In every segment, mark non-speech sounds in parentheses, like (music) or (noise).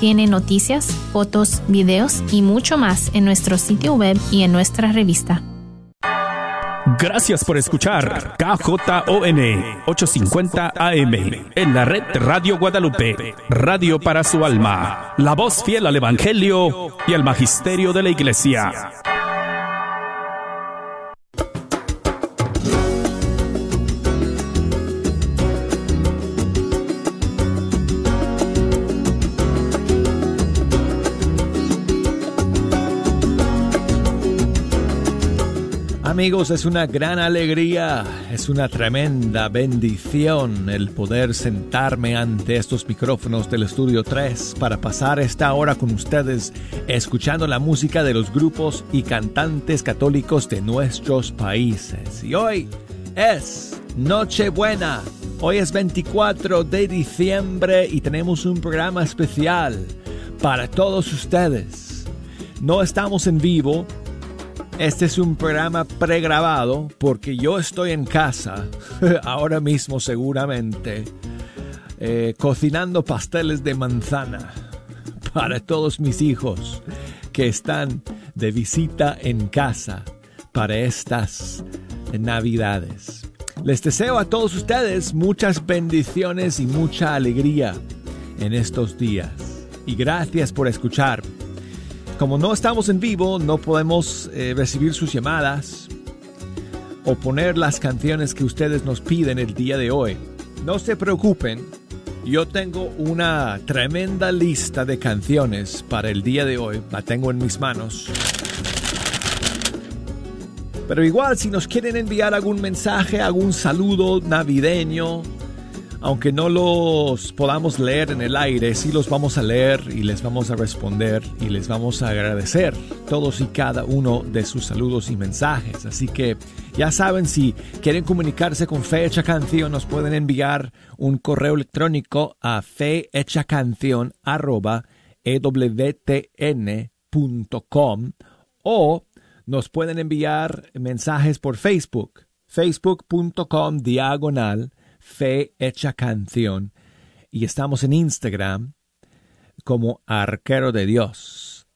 tiene noticias, fotos, videos y mucho más en nuestro sitio web y en nuestra revista. Gracias por escuchar KJON 850 AM en la red Radio Guadalupe, radio para su alma, la voz fiel al Evangelio y al Magisterio de la Iglesia. Amigos, es una gran alegría, es una tremenda bendición el poder sentarme ante estos micrófonos del Estudio 3 para pasar esta hora con ustedes escuchando la música de los grupos y cantantes católicos de nuestros países. Y hoy es Nochebuena, hoy es 24 de diciembre y tenemos un programa especial para todos ustedes. No estamos en vivo, este es un programa pregrabado porque yo estoy en casa, (laughs) ahora mismo seguramente, eh, cocinando pasteles de manzana (laughs) para todos mis hijos que están de visita en casa para estas navidades. Les deseo a todos ustedes muchas bendiciones y mucha alegría en estos días. Y gracias por escuchar como no estamos en vivo, no podemos eh, recibir sus llamadas o poner las canciones que ustedes nos piden el día de hoy. No se preocupen, yo tengo una tremenda lista de canciones para el día de hoy, la tengo en mis manos. Pero igual si nos quieren enviar algún mensaje, algún saludo navideño, aunque no los podamos leer en el aire, sí los vamos a leer y les vamos a responder y les vamos a agradecer todos y cada uno de sus saludos y mensajes. Así que ya saben, si quieren comunicarse con Fecha Canción, nos pueden enviar un correo electrónico a fehechacanción.ewtn.com o nos pueden enviar mensajes por Facebook, facebook.com diagonal Fe Hecha Canción y estamos en Instagram como Arquero de Dios.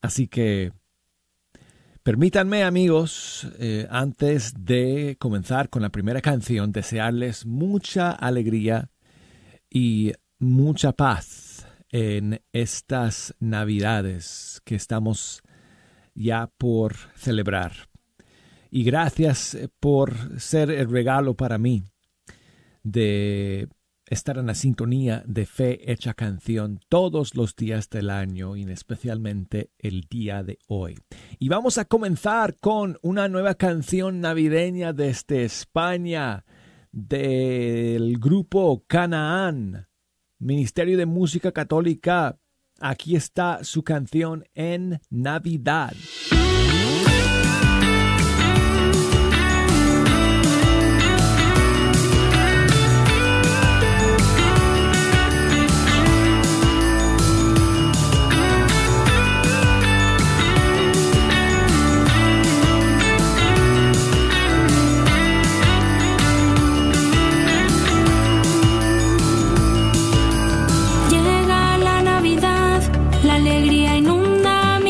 Así que permítanme amigos, eh, antes de comenzar con la primera canción, desearles mucha alegría y mucha paz en estas navidades que estamos ya por celebrar. Y gracias por ser el regalo para mí de estar en la sintonía de fe hecha canción todos los días del año y especialmente el día de hoy. Y vamos a comenzar con una nueva canción navideña desde España del grupo Canaán, Ministerio de Música Católica. Aquí está su canción en Navidad.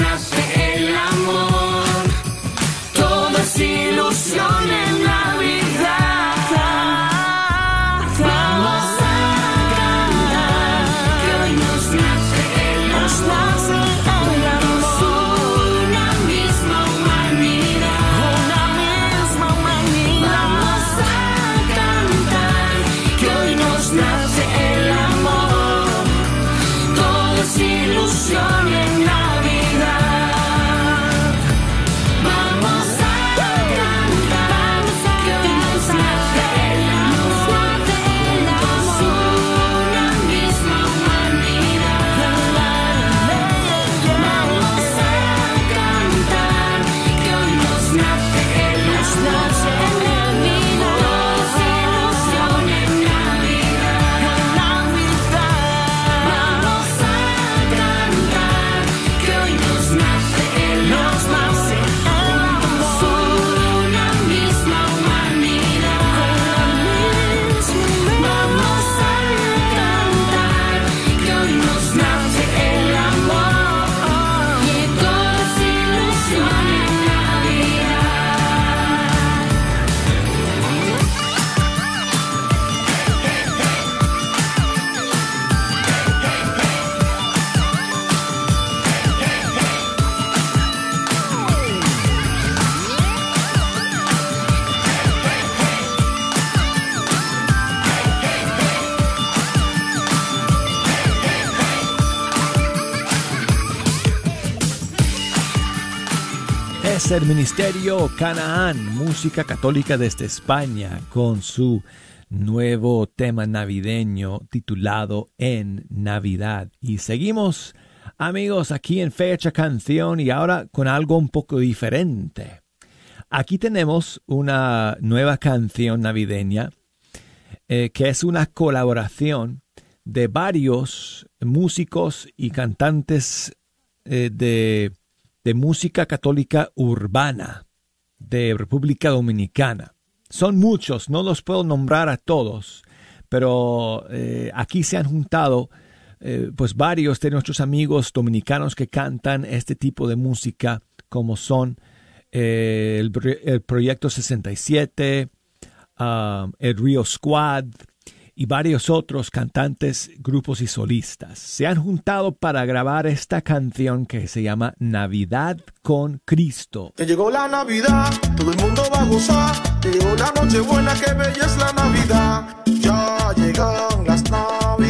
nace el amor. Todo es ilusiones. El Ministerio Canaán, música católica desde España, con su nuevo tema navideño titulado En Navidad. Y seguimos, amigos, aquí en Fecha Canción y ahora con algo un poco diferente. Aquí tenemos una nueva canción navideña eh, que es una colaboración de varios músicos y cantantes eh, de de música católica urbana de República Dominicana. Son muchos, no los puedo nombrar a todos, pero eh, aquí se han juntado eh, pues varios de nuestros amigos dominicanos que cantan este tipo de música, como son eh, el, Proyecto 67, um, el Rio Squad, y varios otros cantantes, grupos y solistas se han juntado para grabar esta canción que se llama Navidad con Cristo. Que llegó la Navidad, todo el mundo va a gozar. Que llegó la noche buena, bella es la Navidad. Ya llegan las Navidades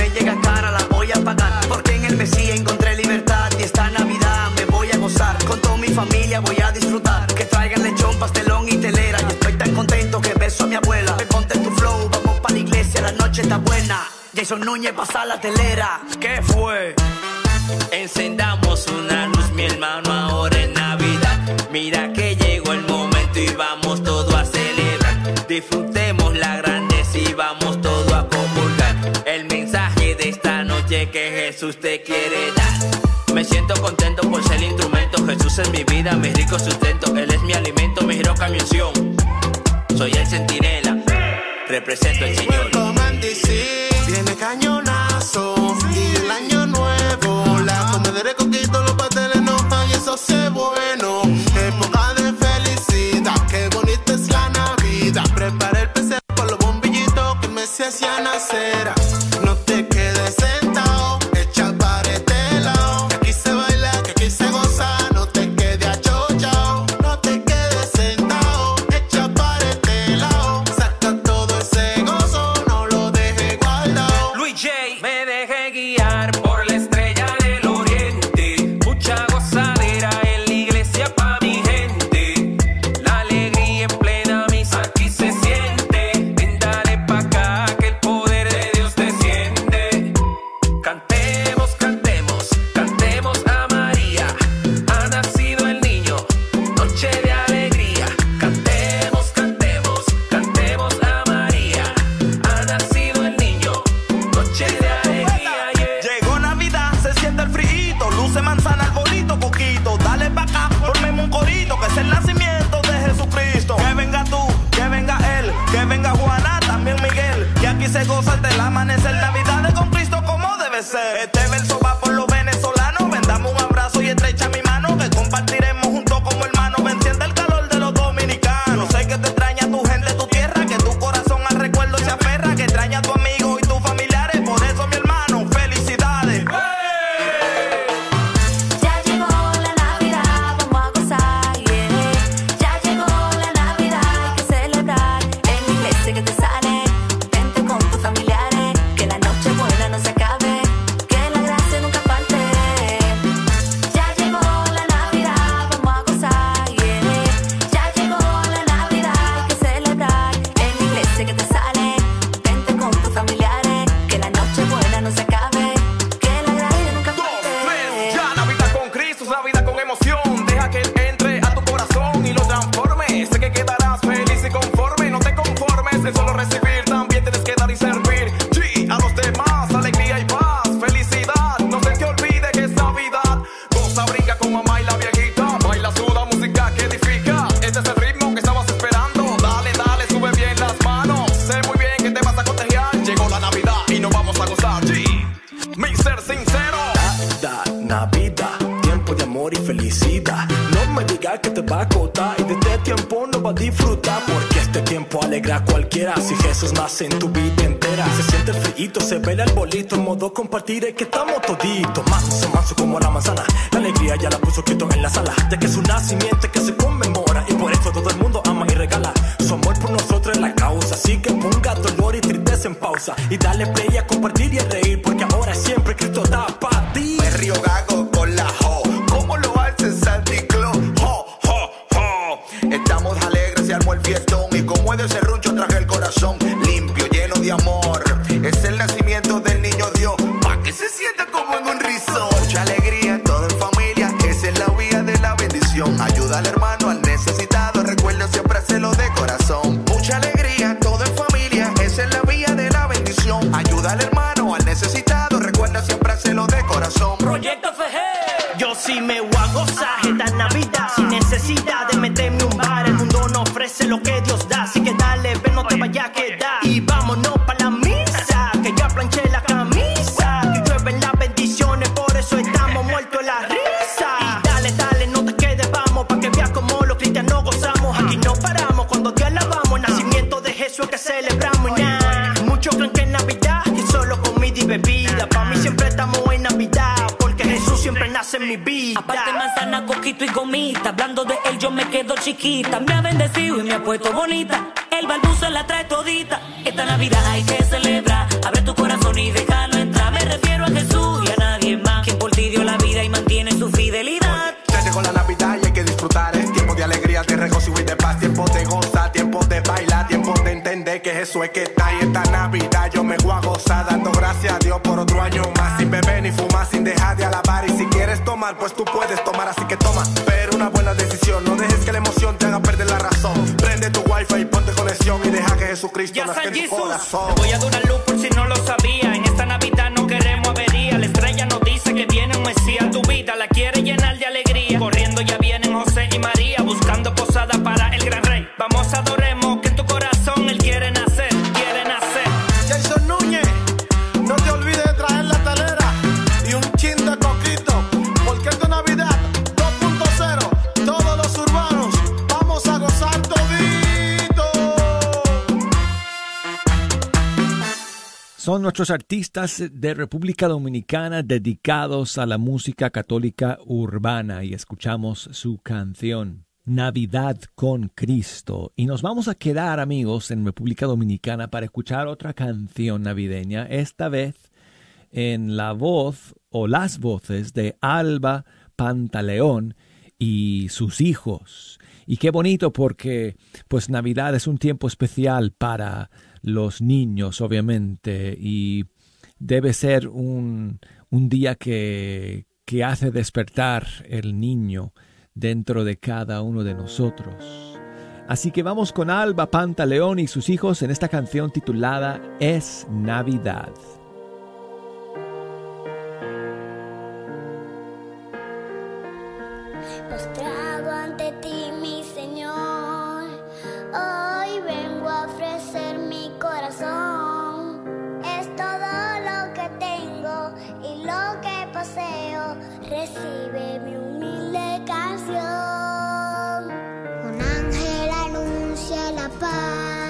Núñez pasa la telera. ¿Qué fue? Encendamos una luz, mi hermano, ahora en Navidad. Mira que llegó el momento y vamos todo a celebrar. Disfrutemos la gran vamos todo a comulgar. El mensaje de esta noche que Jesús te quiere dar. Me siento contento por ser el instrumento. Jesús es mi vida, mi rico sustento. Él es mi alimento, mi giro canción. Soy el centinela, represento al Si Jesús nace en tu vida entera, se siente el frío, se ve el bolito. En modo compartir es que estamos toditos. Manso, manso como la manzana. La alegría ya la puso quieto en la sala. De que es un nacimiento que se conmemora. Y por eso todo el mundo ama y regala. Su amor por nosotros es la causa. Así que ponga dolor y tristeza en pausa. Y dale play a compartir y a reír. Porque ahora siempre Cristo da para ti. Me río gago El balbú se la trae todita Esta Navidad hay que celebrar Abre tu corazón y déjalo entrar Me refiero a Jesús y a nadie más Quien por ti dio la vida y mantiene su fidelidad Ya llegó la Navidad y hay que disfrutar. Es tiempo de alegría, de regocijo y de paz. Tiempo de gozar, tiempo de bailar. Tiempo de entender que Jesús es que está. Y esta Navidad yo me voy a gozar. Dando gracias a Dios por otro año más. Sin beber ni fumar, sin dejar de alabar. Y si quieres tomar, pues tú puedes tomar. Así que toma. Conexión. Y deja que Jesucristo nazca en tu corazón. te voy a dar una luz artistas de República Dominicana dedicados a la música católica urbana y escuchamos su canción Navidad con Cristo. Y nos vamos a quedar amigos en República Dominicana para escuchar otra canción navideña, esta vez en la voz o las voces de Alba Pantaleón y sus hijos. Y qué bonito porque pues Navidad es un tiempo especial para los niños, obviamente, y debe ser un, un día que, que hace despertar el niño dentro de cada uno de nosotros. Así que vamos con Alba Pantaleón y sus hijos en esta canción titulada Es Navidad. Recibe mi humilde canción. Un ángel anuncia la paz,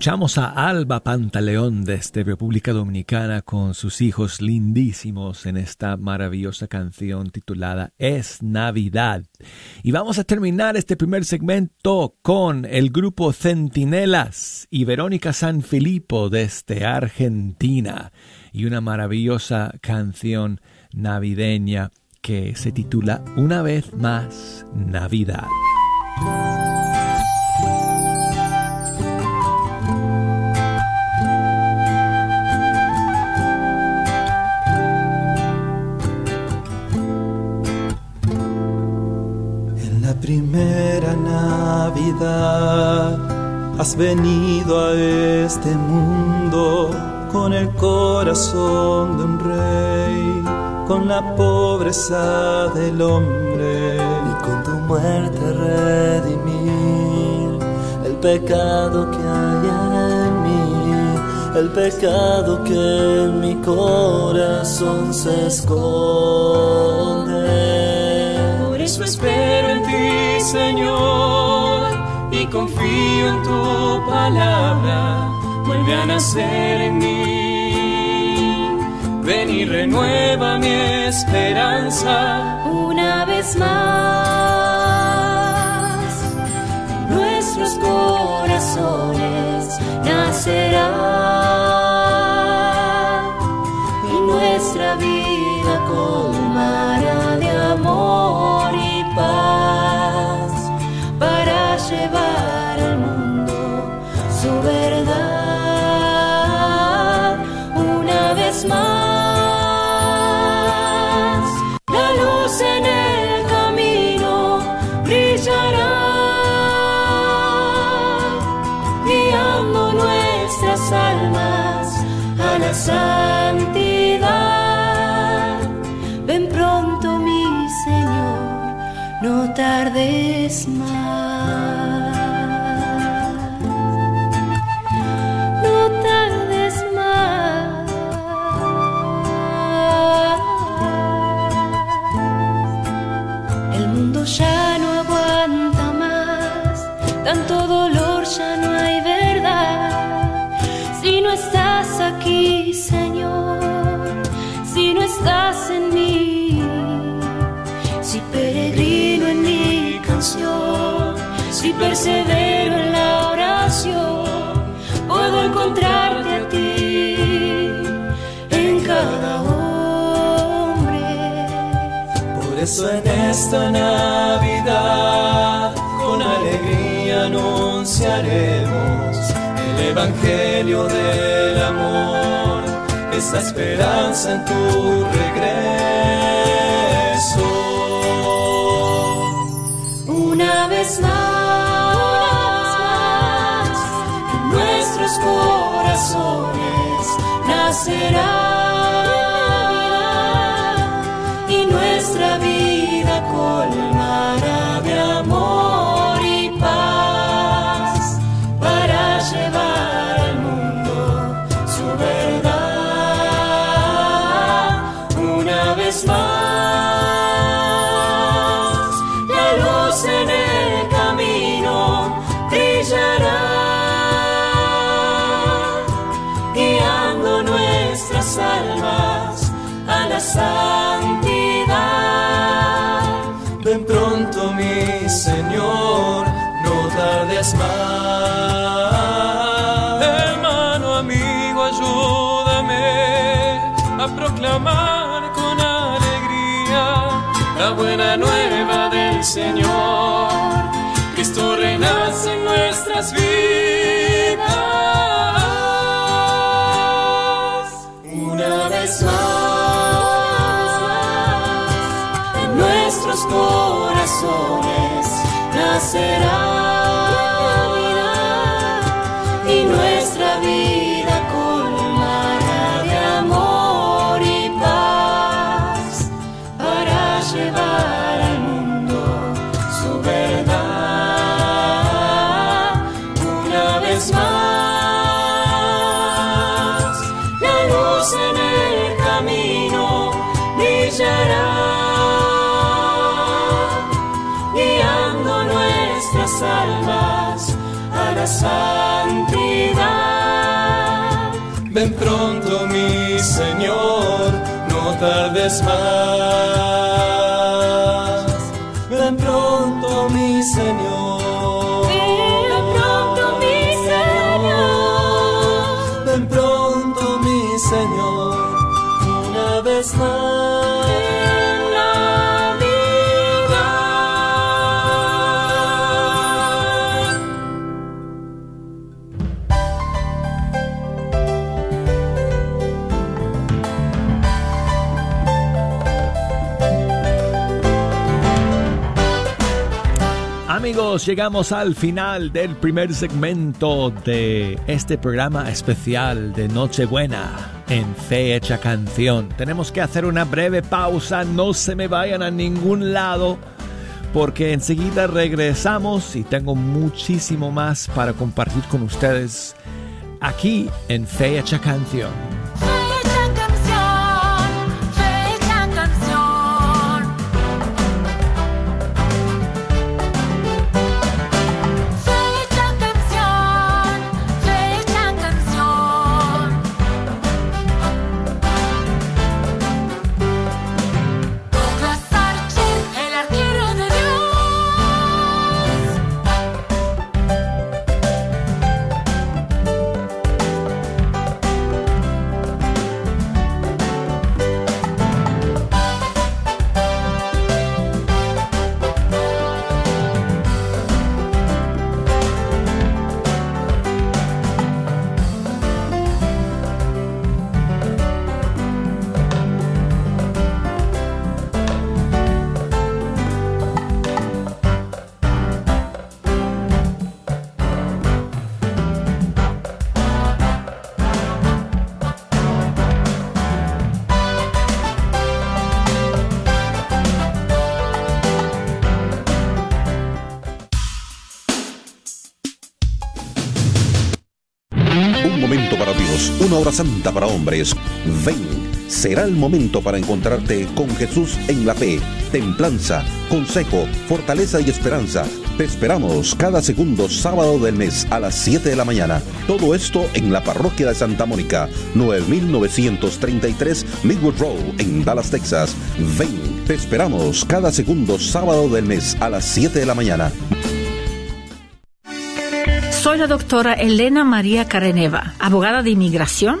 Escuchamos a Alba Pantaleón desde República Dominicana con sus hijos lindísimos en esta maravillosa canción titulada Es Navidad. Y vamos a terminar este primer segmento con el grupo Centinelas y Verónica Sanfilippo desde Argentina y una maravillosa canción navideña que se titula Una vez más Navidad. Has venido a este mundo con el corazón de un rey, con la pobreza del hombre y con tu muerte redimir el pecado que hay en mí, el pecado que en mi corazón se esconde. Por eso espero en ti, Señor, confío en tu palabra. Vuelve a nacer en mí. Ven y renueva mi esperanza. Una vez más, nuestros corazones nacerá y nuestra vida colmará de amor y paz para llevar no tardes más. Esta Navidad con alegría anunciaremos el Evangelio del amor, esta esperanza en tu regreso. Una vez más, en nuestros corazones nacerá proclamar con alegría la buena nueva del Señor. Cristo renace en nuestras vidas. Una vez más, en nuestros corazones nacerá no tardes Llegamos al final del primer segmento de este programa especial de Nochebuena en Fe Canción. Tenemos que hacer una breve pausa, no se me vayan a ningún lado porque enseguida regresamos y tengo muchísimo más para compartir con ustedes aquí en Fe Canción. Para hombres. Ven, será el momento para encontrarte con Jesús en la fe, templanza, consejo, fortaleza y esperanza. Te esperamos cada segundo sábado del mes a las 7 de la mañana. Todo esto en la parroquia de Santa Mónica, 9933 Midwood Road en Dallas, Texas. Ven, te esperamos cada segundo sábado del mes a las 7 de la mañana. Soy la doctora Elena María Careneva, abogada de inmigración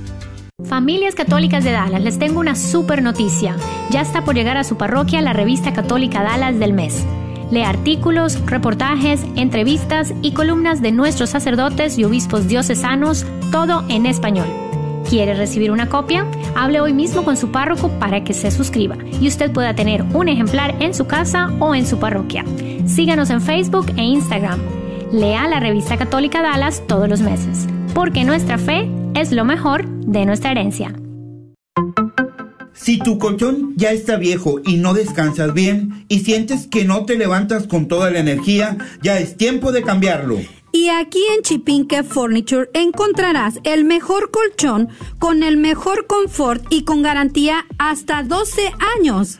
Familias Católicas de Dallas, les tengo una super noticia. Ya está por llegar a su parroquia la revista católica Dallas del mes. Lee artículos, reportajes, entrevistas y columnas de nuestros sacerdotes y obispos diocesanos, todo en español. ¿Quiere recibir una copia? Hable hoy mismo con su párroco para que se suscriba y usted pueda tener un ejemplar en su casa o en su parroquia. Síganos en Facebook e Instagram. Lea la revista católica Dallas todos los meses, porque nuestra fe es lo mejor de nuestra herencia. Si tu colchón ya está viejo y no descansas bien y sientes que no te levantas con toda la energía, ya es tiempo de cambiarlo. Y aquí en Chipinque Furniture encontrarás el mejor colchón con el mejor confort y con garantía hasta 12 años.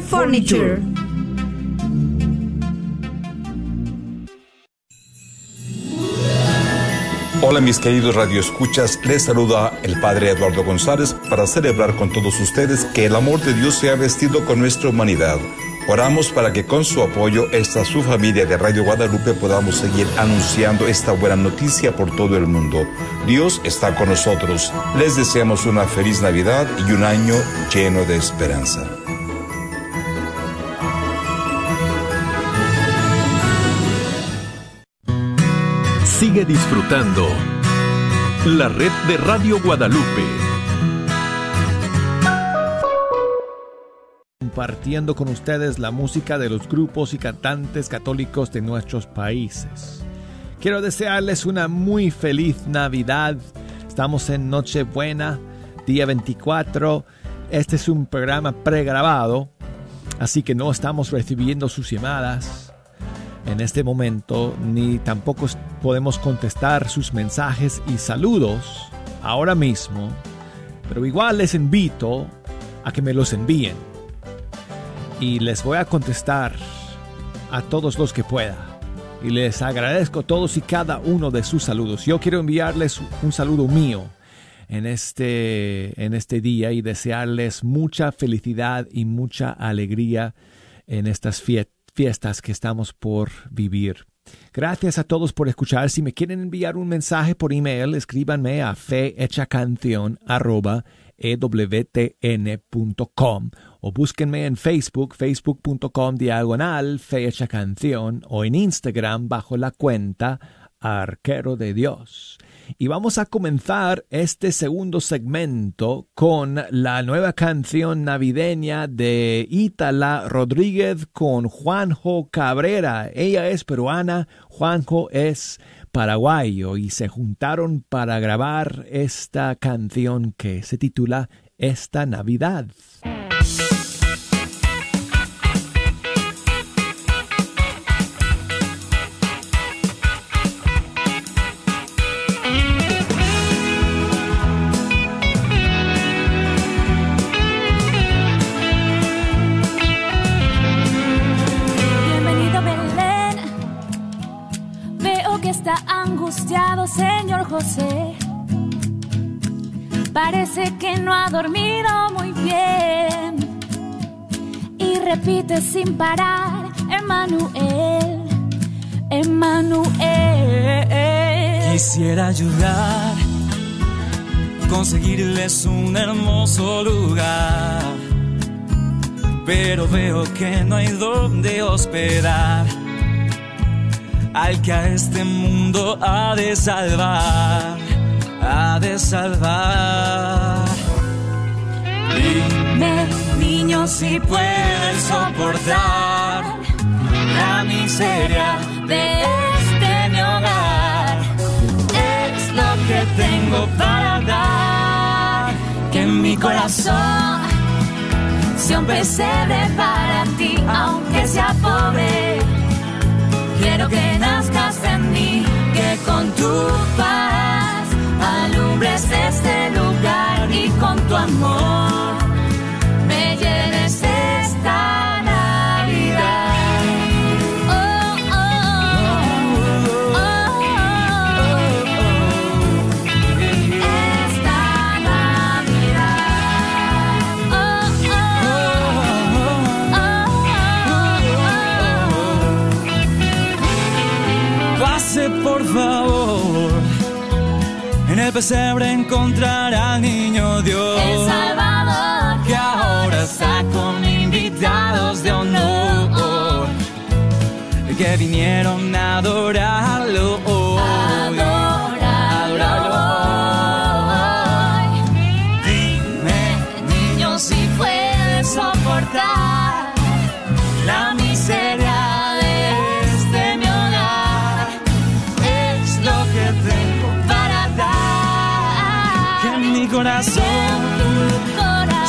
Furniture. Hola mis queridos radioescuchas, les saluda el Padre Eduardo González para celebrar con todos ustedes que el amor de Dios se ha vestido con nuestra humanidad. Oramos para que con su apoyo, esta su familia de Radio Guadalupe podamos seguir anunciando esta buena noticia por todo el mundo. Dios está con nosotros. Les deseamos una feliz Navidad y un año lleno de esperanza. Sigue disfrutando la red de Radio Guadalupe. Compartiendo con ustedes la música de los grupos y cantantes católicos de nuestros países. Quiero desearles una muy feliz Navidad. Estamos en Nochebuena, día 24. Este es un programa pregrabado, así que no estamos recibiendo sus llamadas en este momento, ni tampoco podemos contestar sus mensajes y saludos ahora mismo, pero igual les invito a que me los envíen y les voy a contestar a todos los que pueda. Y les agradezco todos y cada uno de sus saludos. Yo quiero enviarles un saludo mío en este, en este día y desearles mucha felicidad y mucha alegría en estas fiestas fiestas que estamos por vivir. Gracias a todos por escuchar. Si me quieren enviar un mensaje por email, escríbanme a fehechacanción.ewtn.com o búsquenme en Facebook, facebook.com diagonal fehecha canción o en Instagram bajo la cuenta Arquero de Dios. Y vamos a comenzar este segundo segmento con la nueva canción navideña de Ítala Rodríguez con Juanjo Cabrera. Ella es peruana, Juanjo es paraguayo y se juntaron para grabar esta canción que se titula Esta Navidad. Parece que no ha dormido muy bien. Y repite sin parar, Emanuel, Emanuel. Quisiera ayudar, conseguirles un hermoso lugar, pero veo que no hay donde hospedar al que a este mundo ha de salvar, ha de salvar. Dime, niño, si puedes soportar miseria de este mi hogar. Es lo que tengo para dar, que en mi corazón un pesebre para ti, aunque sea pobre. Quiero que nazcas en mí, que con tu paz alumbres este lugar y con tu amor el pesebre encontrará al niño Dios. El Salvador. Que ahora está con invitados de honor. Que vinieron a adorarlo. Adorarlo.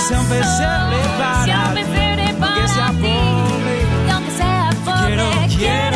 Sea un pesebre para sea un ti, pesebre aunque para sea ti. pobre. Y aunque sea pobre, Quiero, quiero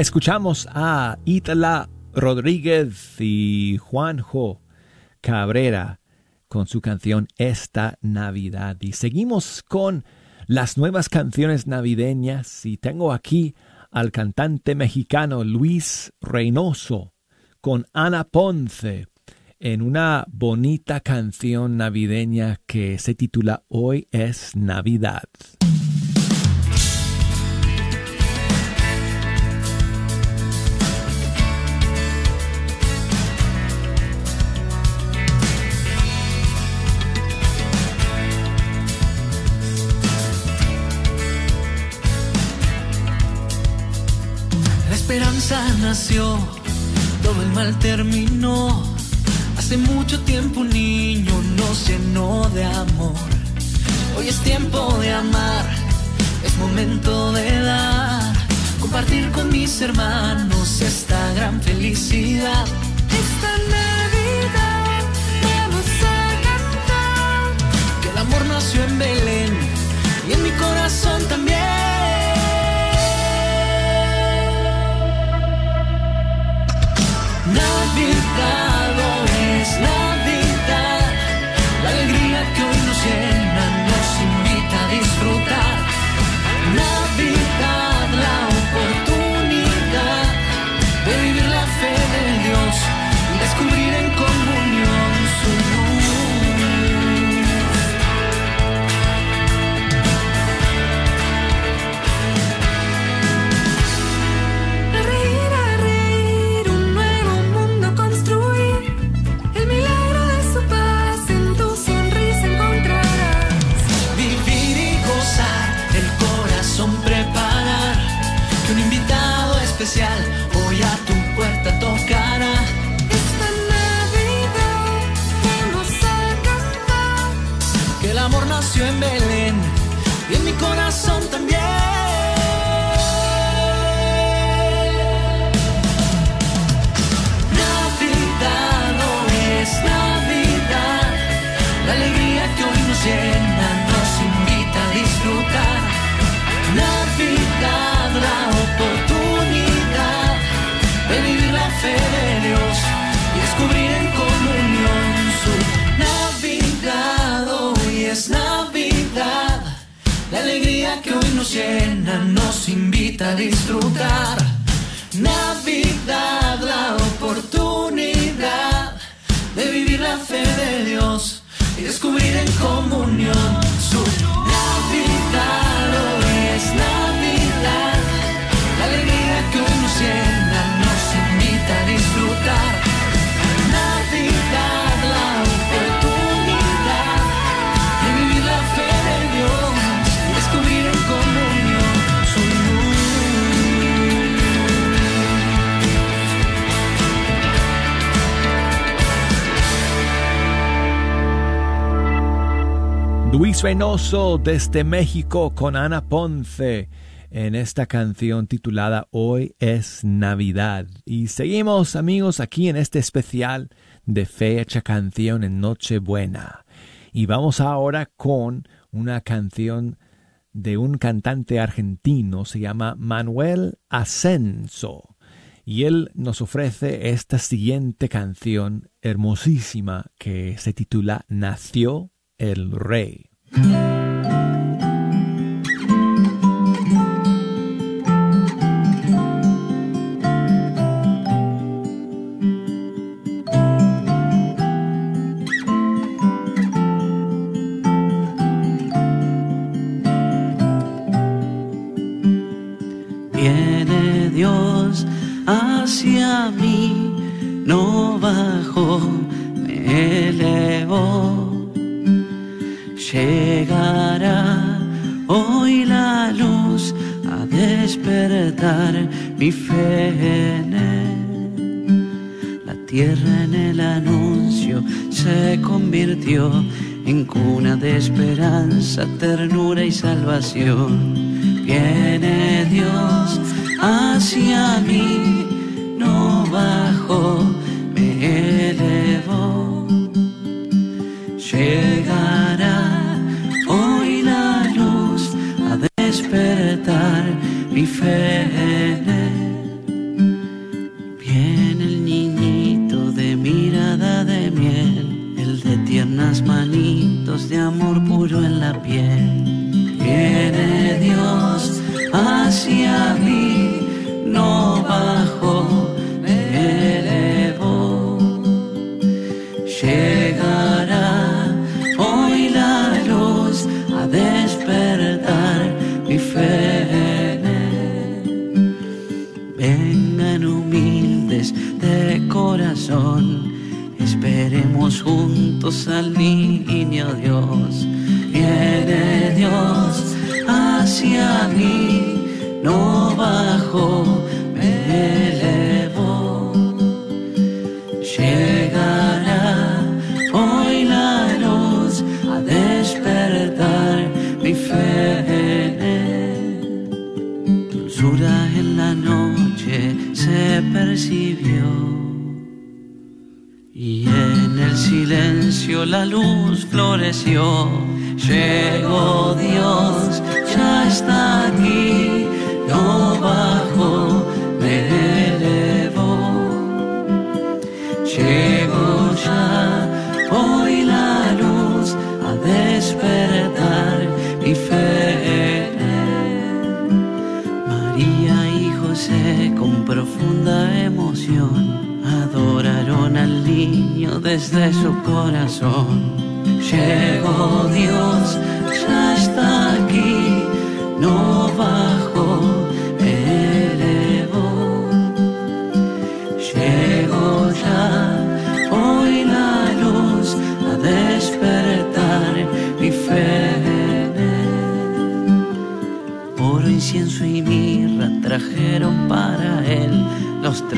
Escuchamos a Itala Rodríguez y Juanjo Cabrera con su canción Esta Navidad. Y seguimos con las nuevas canciones navideñas y tengo aquí al cantante mexicano Luis Reynoso con Ana Ponce en una bonita canción navideña que se titula Hoy es Navidad. Nació, todo el mal terminó. Hace mucho tiempo un niño nos llenó de amor. Hoy es tiempo de amar, es momento de dar. Compartir con mis hermanos esta gran felicidad. Esta Navidad vamos a cantar que el amor nació en Belén y en mi corazón llena, nos invita a disfrutar. Navidad, la oportunidad de vivir la fe de Dios y descubrir en comunión su Luis Reynoso desde México con Ana Ponce en esta canción titulada Hoy es Navidad. Y seguimos amigos aquí en este especial de fecha canción en Nochebuena. Y vamos ahora con una canción de un cantante argentino, se llama Manuel Ascenso. Y él nos ofrece esta siguiente canción hermosísima que se titula Nació el Rey. Viene salvación. Hacia mí, no bajó, me elevó. Llegará hoy la luz a despertar mi fe. Dulzura en la noche se percibió y en el silencio la luz floreció. Llegó Dios, desde su corazón. Llegó Dios, ya está aquí, no bajó, elevó. Llegó ya hoy la luz a despertar mi fe. Oro, incienso y mirra trajeron para él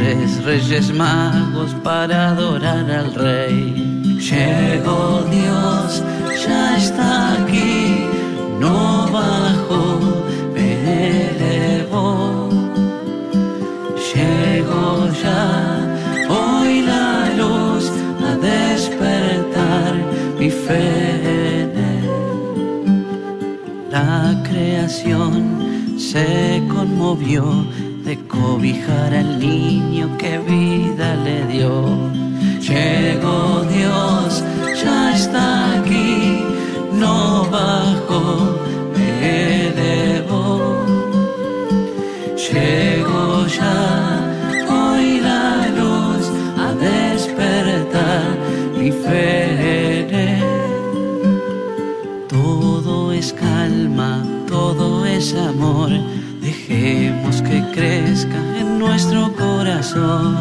tres reyes magos para adorar al rey. Llegó Dios, ya está aquí, no bajó, me elevó. Llegó ya hoy la luz a despertar mi fe. La creación se conmovió de cobijar al niño que vida song.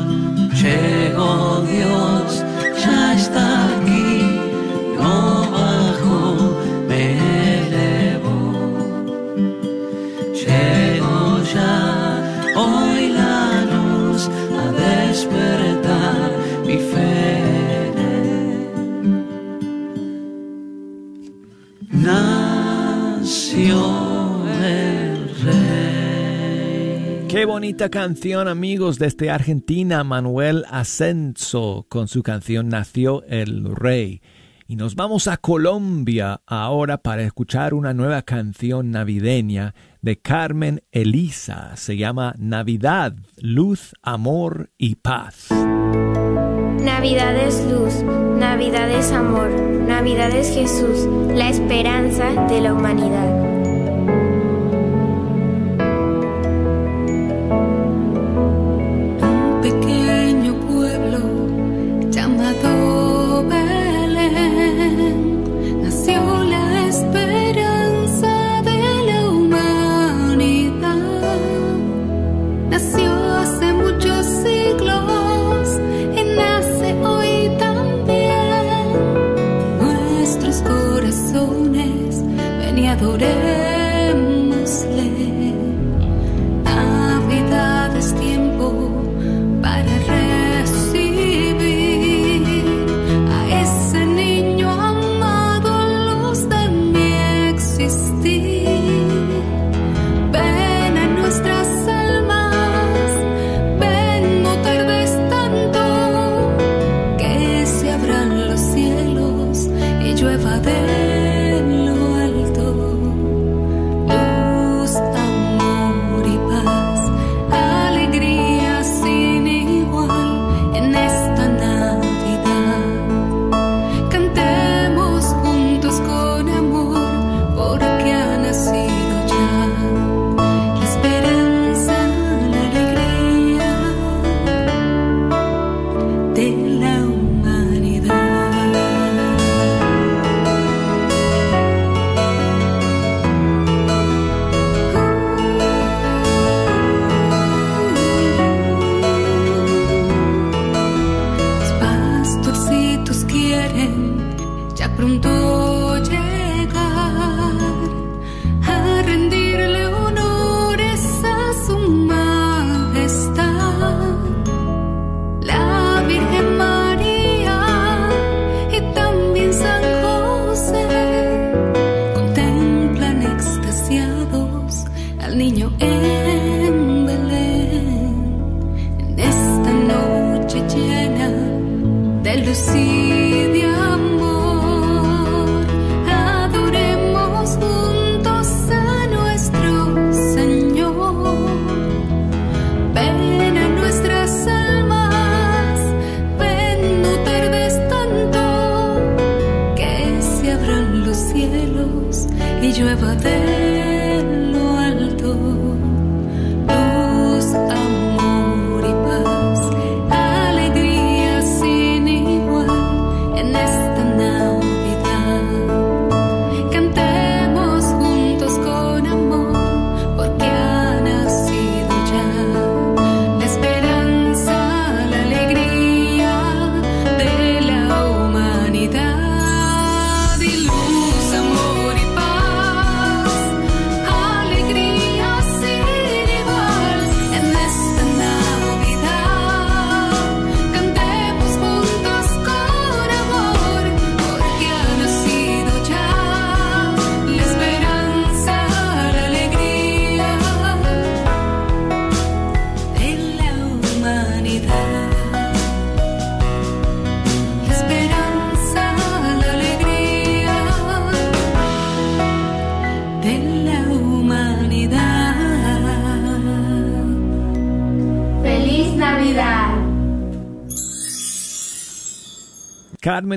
canción, amigos, desde este Argentina, Manuel Ascenso, con su canción Nació el Rey. Y nos vamos a Colombia ahora para escuchar una nueva canción navideña de Carmen Elisa. Se llama Navidad, Luz, Amor y Paz. Navidad es luz, Navidad es amor, Navidad es Jesús, la esperanza de la humanidad.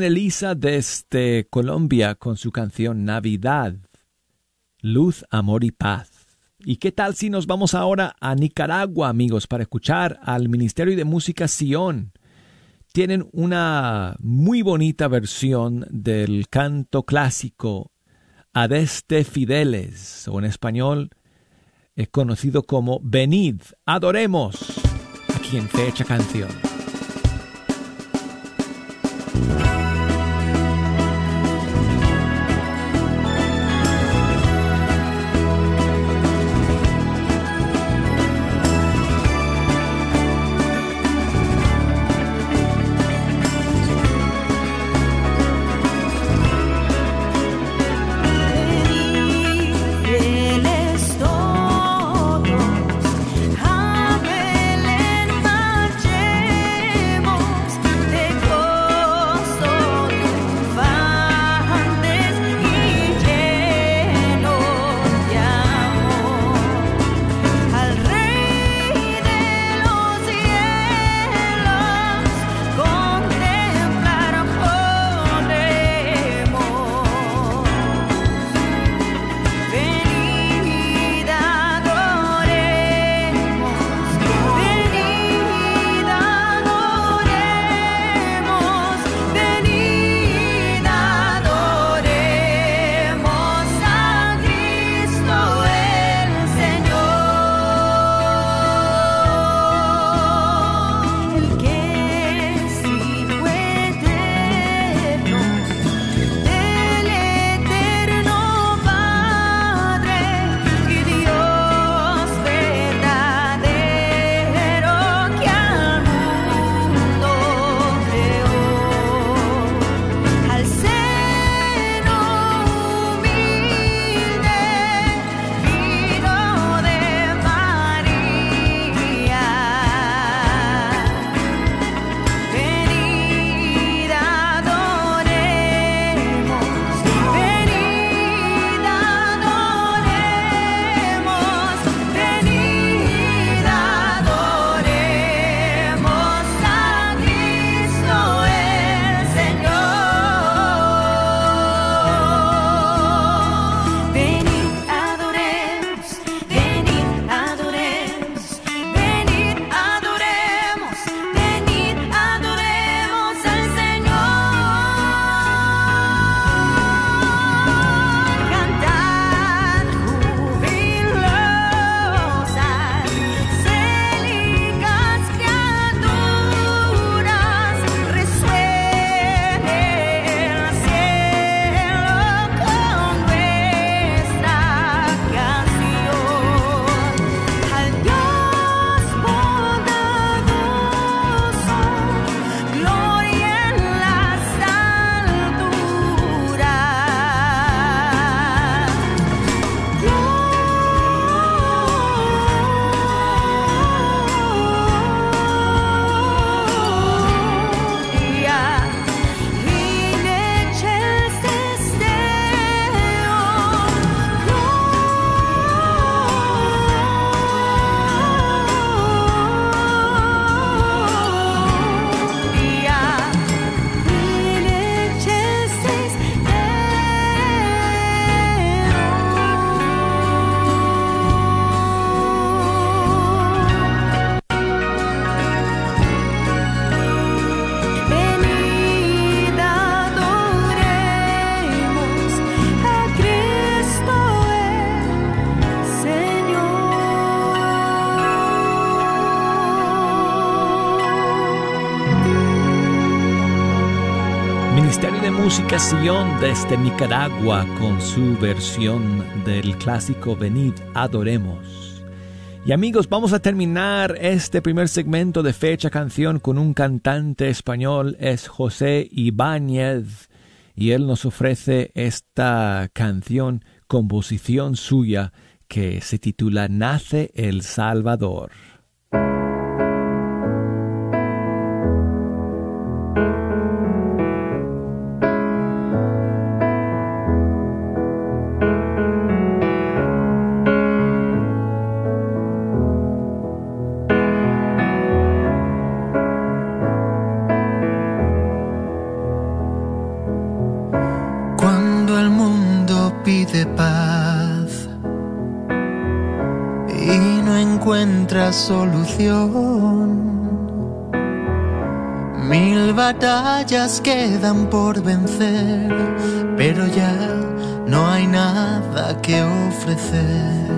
Elisa desde Colombia con su canción Navidad, Luz, Amor y Paz. ¿Y qué tal si nos vamos ahora a Nicaragua, amigos, para escuchar al Ministerio de Música Sion? Tienen una muy bonita versión del canto clásico Adeste Fideles, o en español es conocido como Venid, adoremos, aquí en Fecha Canción. Desde Nicaragua con su versión del clásico Venid, adoremos. Y amigos, vamos a terminar este primer segmento de fecha canción con un cantante español, es José Ibáñez, y él nos ofrece esta canción, composición suya, que se titula Nace el Salvador. batallas quedan por vencer, pero ya no hay nada que ofrecer.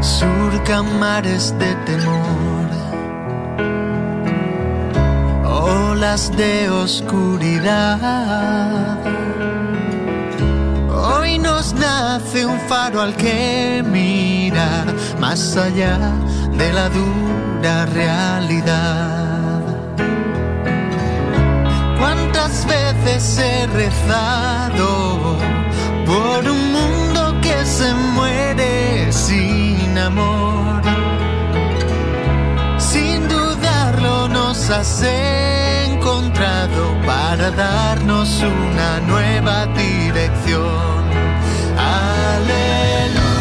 Surcan mares de temor, olas de oscuridad. Hoy nos nace un faro al que mirar más allá de la dura realidad. He rezado por un mundo que se muere sin amor? Sin dudarlo nos has encontrado para darnos una nueva dirección. Aleluya,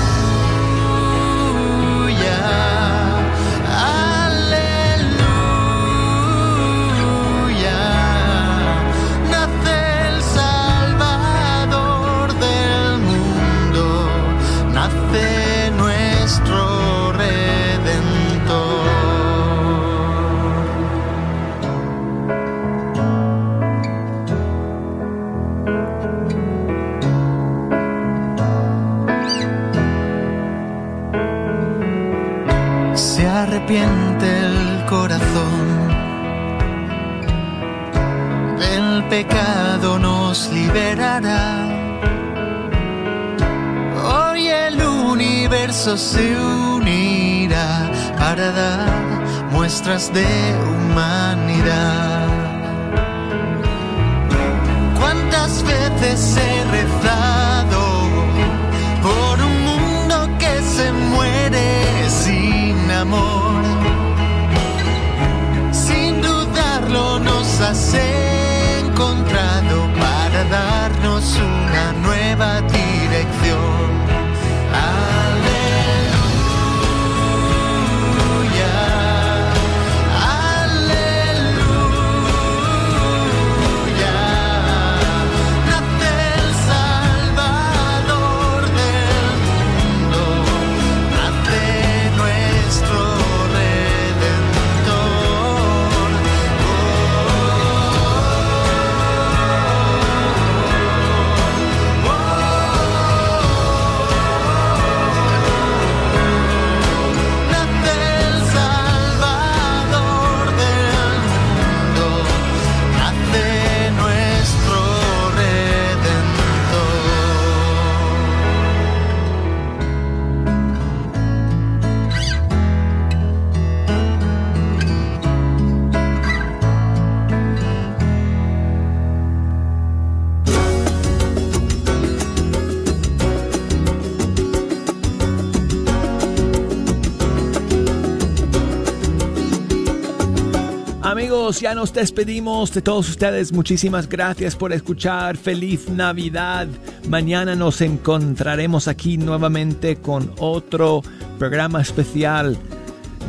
ya nos despedimos de todos ustedes. Muchísimas gracias por escuchar. Feliz Navidad. Mañana nos encontraremos aquí nuevamente con otro programa especial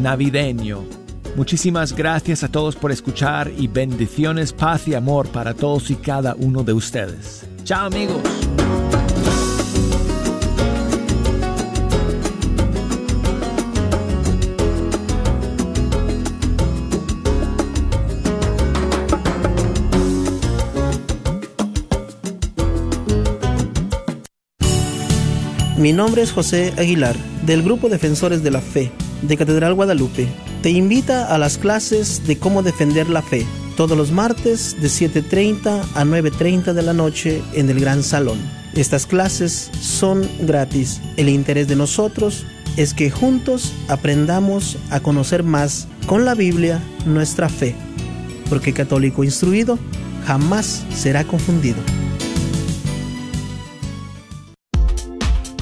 navideño. Muchísimas gracias a todos por escuchar y bendiciones, paz y amor para todos y cada uno de ustedes. Chao amigos. Mi nombre es José Aguilar, del Grupo Defensores de la Fe, de Catedral Guadalupe. Te invita a las clases de cómo defender la fe, todos los martes de 7.30 a 9.30 de la noche en el Gran Salón. Estas clases son gratis. El interés de nosotros es que juntos aprendamos a conocer más con la Biblia nuestra fe, porque católico instruido jamás será confundido.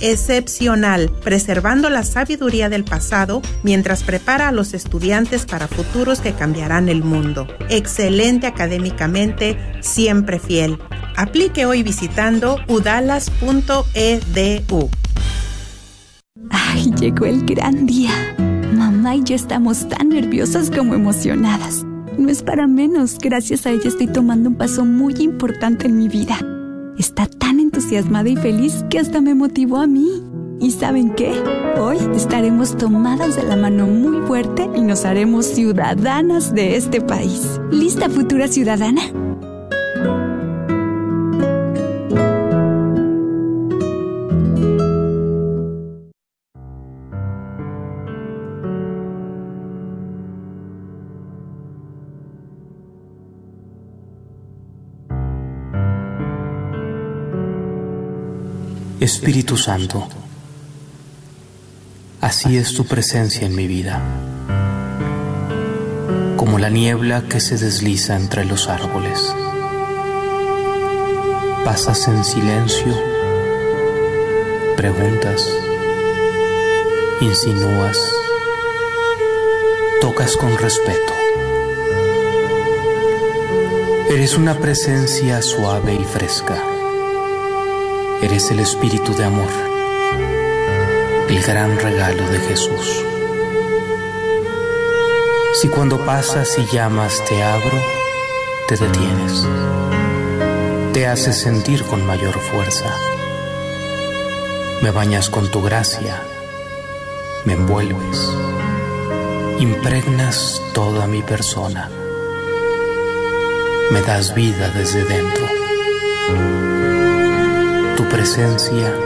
excepcional, preservando la sabiduría del pasado mientras prepara a los estudiantes para futuros que cambiarán el mundo. Excelente académicamente, siempre fiel. Aplique hoy visitando udalas.edu. Ay, llegó el gran día. Mamá y yo estamos tan nerviosas como emocionadas. No es para menos, gracias a ella estoy tomando un paso muy importante en mi vida. Está tan entusiasmada y feliz que hasta me motivó a mí. ¿Y saben qué? Hoy estaremos tomadas de la mano muy fuerte y nos haremos ciudadanas de este país. ¿Lista futura ciudadana? Espíritu Santo, así es tu presencia en mi vida, como la niebla que se desliza entre los árboles. Pasas en silencio, preguntas, insinúas, tocas con respeto. Eres una presencia suave y fresca. Eres el Espíritu de amor, el gran regalo de Jesús. Si cuando pasas y llamas te abro, te detienes, te haces sentir con mayor fuerza, me bañas con tu gracia, me envuelves, impregnas toda mi persona, me das vida desde dentro presencia